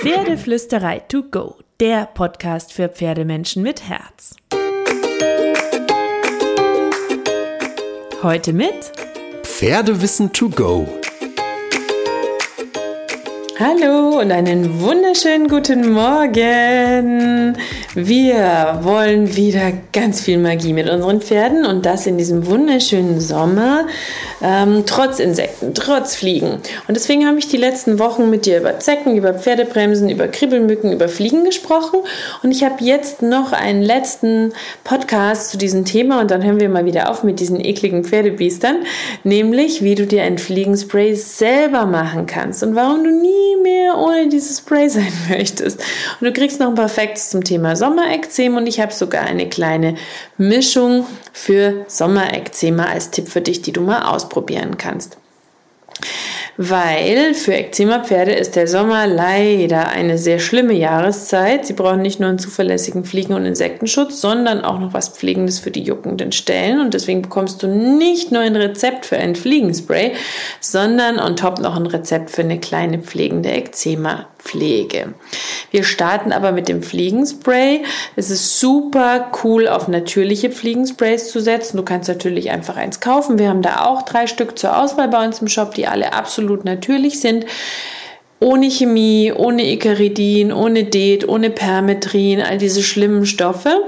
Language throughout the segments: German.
Pferdeflüsterei to go, der Podcast für Pferdemenschen mit Herz. Heute mit Pferdewissen to go. Hallo und einen wunderschönen guten Morgen. Wir wollen wieder ganz viel Magie mit unseren Pferden und das in diesem wunderschönen Sommer, ähm, trotz Insekten, trotz Fliegen. Und deswegen habe ich die letzten Wochen mit dir über Zecken, über Pferdebremsen, über Kribbelmücken, über Fliegen gesprochen. Und ich habe jetzt noch einen letzten Podcast zu diesem Thema und dann hören wir mal wieder auf mit diesen ekligen Pferdebiestern, nämlich wie du dir ein Fliegenspray selber machen kannst und warum du nie mehr ohne dieses Spray sein möchtest. Und du kriegst noch ein paar Facts zum Thema Sommerekzem und ich habe sogar eine kleine Mischung für Sommerekzema als Tipp für dich, die du mal ausprobieren kannst weil für Eczema-Pferde ist der Sommer leider eine sehr schlimme Jahreszeit. Sie brauchen nicht nur einen zuverlässigen Fliegen- und Insektenschutz, sondern auch noch was Pflegendes für die juckenden Stellen. Und deswegen bekommst du nicht nur ein Rezept für ein Fliegenspray, sondern on top noch ein Rezept für eine kleine pflegende Eczema-Pflege. Wir starten aber mit dem Fliegenspray. Es ist super cool, auf natürliche Fliegensprays zu setzen. Du kannst natürlich einfach eins kaufen. Wir haben da auch drei Stück zur Auswahl bei uns im Shop, die alle absolut absolut natürlich sind. Ohne Chemie, ohne Icaridin, ohne Det, ohne Permetrin, all diese schlimmen Stoffe,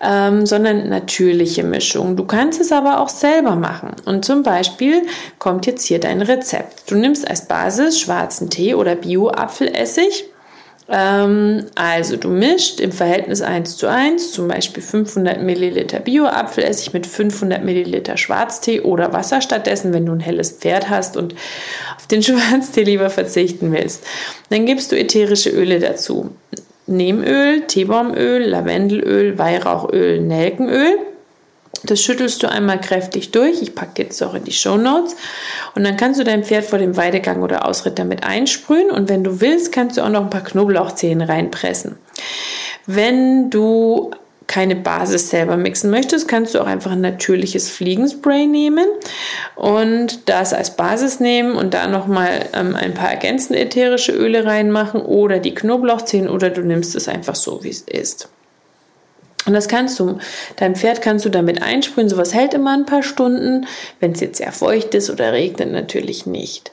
ähm, sondern natürliche Mischung. Du kannst es aber auch selber machen. Und zum Beispiel kommt jetzt hier dein Rezept. Du nimmst als Basis schwarzen Tee oder Bio-Apfelessig ähm, also du mischt im Verhältnis 1 zu 1 zum Beispiel 500 Milliliter Bio-Apfelessig mit 500 Milliliter Schwarztee oder Wasser stattdessen, wenn du ein helles Pferd hast und auf den Schwarztee lieber verzichten willst. Dann gibst du ätherische Öle dazu. Nehmöl, Teebaumöl, Lavendelöl, Weihrauchöl, Nelkenöl. Das schüttelst du einmal kräftig durch. Ich packe jetzt auch in die Show Notes. Und dann kannst du dein Pferd vor dem Weidegang oder Ausritt damit einsprühen. Und wenn du willst, kannst du auch noch ein paar Knoblauchzehen reinpressen. Wenn du keine Basis selber mixen möchtest, kannst du auch einfach ein natürliches Fliegenspray nehmen und das als Basis nehmen und da nochmal ähm, ein paar ergänzende ätherische Öle reinmachen oder die Knoblauchzehen oder du nimmst es einfach so, wie es ist. Und das kannst du, dein Pferd kannst du damit einsprühen. Sowas hält immer ein paar Stunden. Wenn es jetzt sehr feucht ist oder regnet, natürlich nicht.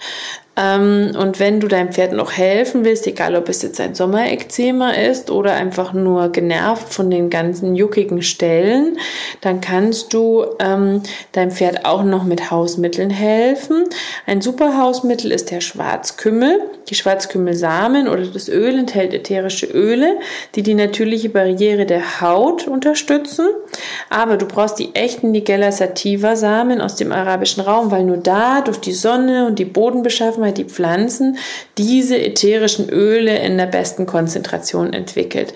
Ähm, und wenn du deinem Pferd noch helfen willst, egal ob es jetzt ein Sommerekzema ist oder einfach nur genervt von den ganzen juckigen Stellen, dann kannst du ähm, deinem Pferd auch noch mit Hausmitteln helfen. Ein super Hausmittel ist der Schwarzkümmel. Die Schwarzkümmelsamen oder das Öl enthält ätherische Öle, die die natürliche Barriere der Haut unterstützen. Aber du brauchst die echten Nigella sativa Samen aus dem arabischen Raum, weil nur da durch die Sonne und die Bodenbeschaffenheit weil die Pflanzen diese ätherischen Öle in der besten Konzentration entwickelt.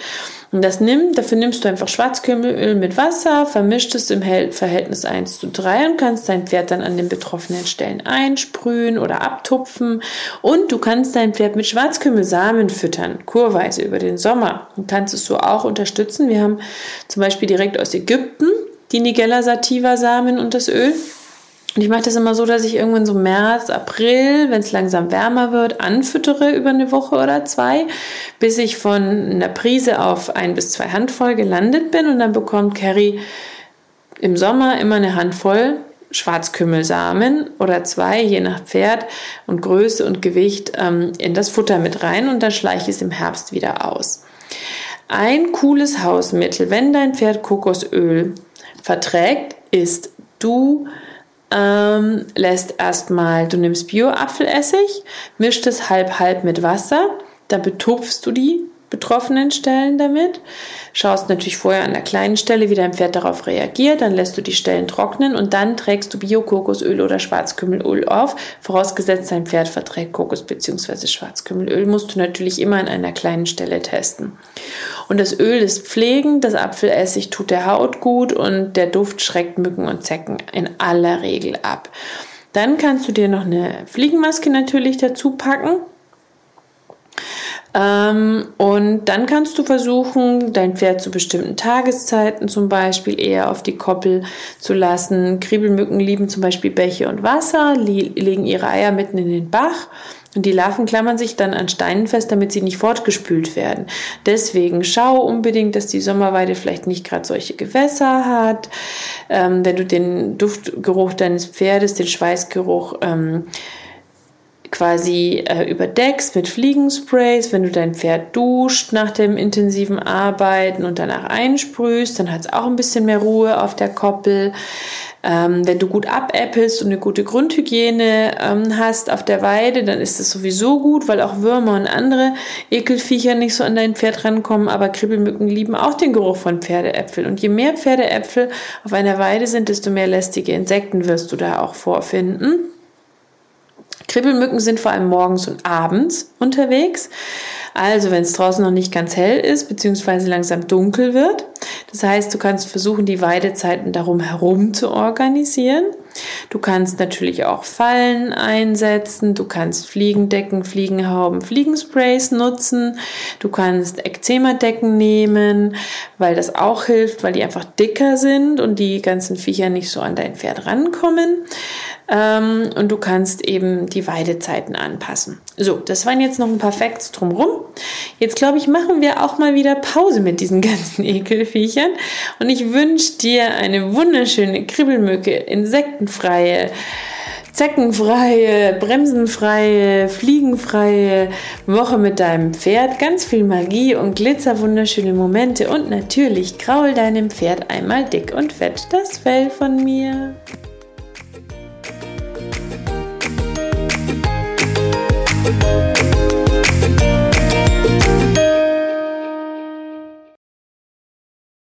Und das nimmt, dafür nimmst du einfach Schwarzkümmelöl mit Wasser, vermischt es im Verhältnis 1 zu 3 und kannst dein Pferd dann an den betroffenen Stellen einsprühen oder abtupfen. Und du kannst dein Pferd mit Schwarzkümmelsamen füttern, kurweise über den Sommer. Und kannst es so auch unterstützen. Wir haben zum Beispiel direkt aus Ägypten die Nigella sativa Samen und das Öl. Und ich mache das immer so, dass ich irgendwann so März, April, wenn es langsam wärmer wird, anfüttere über eine Woche oder zwei, bis ich von einer Prise auf ein bis zwei Handvoll gelandet bin. Und dann bekommt Carrie im Sommer immer eine Handvoll Schwarzkümmelsamen oder zwei, je nach Pferd und Größe und Gewicht, ähm, in das Futter mit rein und dann schleiche ich es im Herbst wieder aus. Ein cooles Hausmittel, wenn dein Pferd Kokosöl verträgt, ist du ähm, lässt erstmal, du nimmst Bio-Apfelessig, mischst es halb halb mit Wasser, dann betupfst du die betroffenen Stellen damit. Schaust natürlich vorher an der kleinen Stelle, wie dein Pferd darauf reagiert, dann lässt du die Stellen trocknen und dann trägst du Bio-Kokosöl oder Schwarzkümmelöl auf. Vorausgesetzt, dein Pferd verträgt Kokos- bzw. Schwarzkümmelöl, musst du natürlich immer an einer kleinen Stelle testen. Und das Öl ist pflegend, das Apfelessig tut der Haut gut und der Duft schreckt Mücken und Zecken in aller Regel ab. Dann kannst du dir noch eine Fliegenmaske natürlich dazu packen. Ähm, und dann kannst du versuchen, dein Pferd zu bestimmten Tageszeiten zum Beispiel eher auf die Koppel zu lassen. Kriebelmücken lieben zum Beispiel Bäche und Wasser, legen ihre Eier mitten in den Bach. Und die Larven klammern sich dann an Steinen fest, damit sie nicht fortgespült werden. Deswegen schau unbedingt, dass die Sommerweide vielleicht nicht gerade solche Gewässer hat. Ähm, wenn du den Duftgeruch deines Pferdes, den Schweißgeruch ähm, quasi äh, überdeckst mit Fliegensprays. Wenn du dein Pferd duscht nach dem intensiven Arbeiten und danach einsprühst, dann hat es auch ein bisschen mehr Ruhe auf der Koppel. Ähm, wenn du gut abäppelst und eine gute Grundhygiene ähm, hast auf der Weide, dann ist das sowieso gut, weil auch Würmer und andere Ekelviecher nicht so an dein Pferd rankommen. Aber Kribbelmücken lieben auch den Geruch von Pferdeäpfel. Und je mehr Pferdeäpfel auf einer Weide sind, desto mehr lästige Insekten wirst du da auch vorfinden. Kribbelmücken sind vor allem morgens und abends unterwegs. Also wenn es draußen noch nicht ganz hell ist, beziehungsweise langsam dunkel wird. Das heißt, du kannst versuchen, die Weidezeiten darum herum zu organisieren. Du kannst natürlich auch Fallen einsetzen, du kannst Fliegendecken, Fliegenhauben, Fliegensprays nutzen, du kannst Ekzemadecken nehmen, weil das auch hilft, weil die einfach dicker sind und die ganzen Viecher nicht so an dein Pferd rankommen. Ähm, und du kannst eben die Weidezeiten anpassen. So, das waren jetzt noch ein paar Facts drumherum. Jetzt glaube ich, machen wir auch mal wieder Pause mit diesen ganzen Ekelviechern. Und ich wünsche dir eine wunderschöne Kribbelmücke, insektenfreie, zeckenfreie, bremsenfreie, fliegenfreie Woche mit deinem Pferd. Ganz viel Magie und glitzerwunderschöne Momente. Und natürlich kraul deinem Pferd einmal dick und fett das Fell von mir.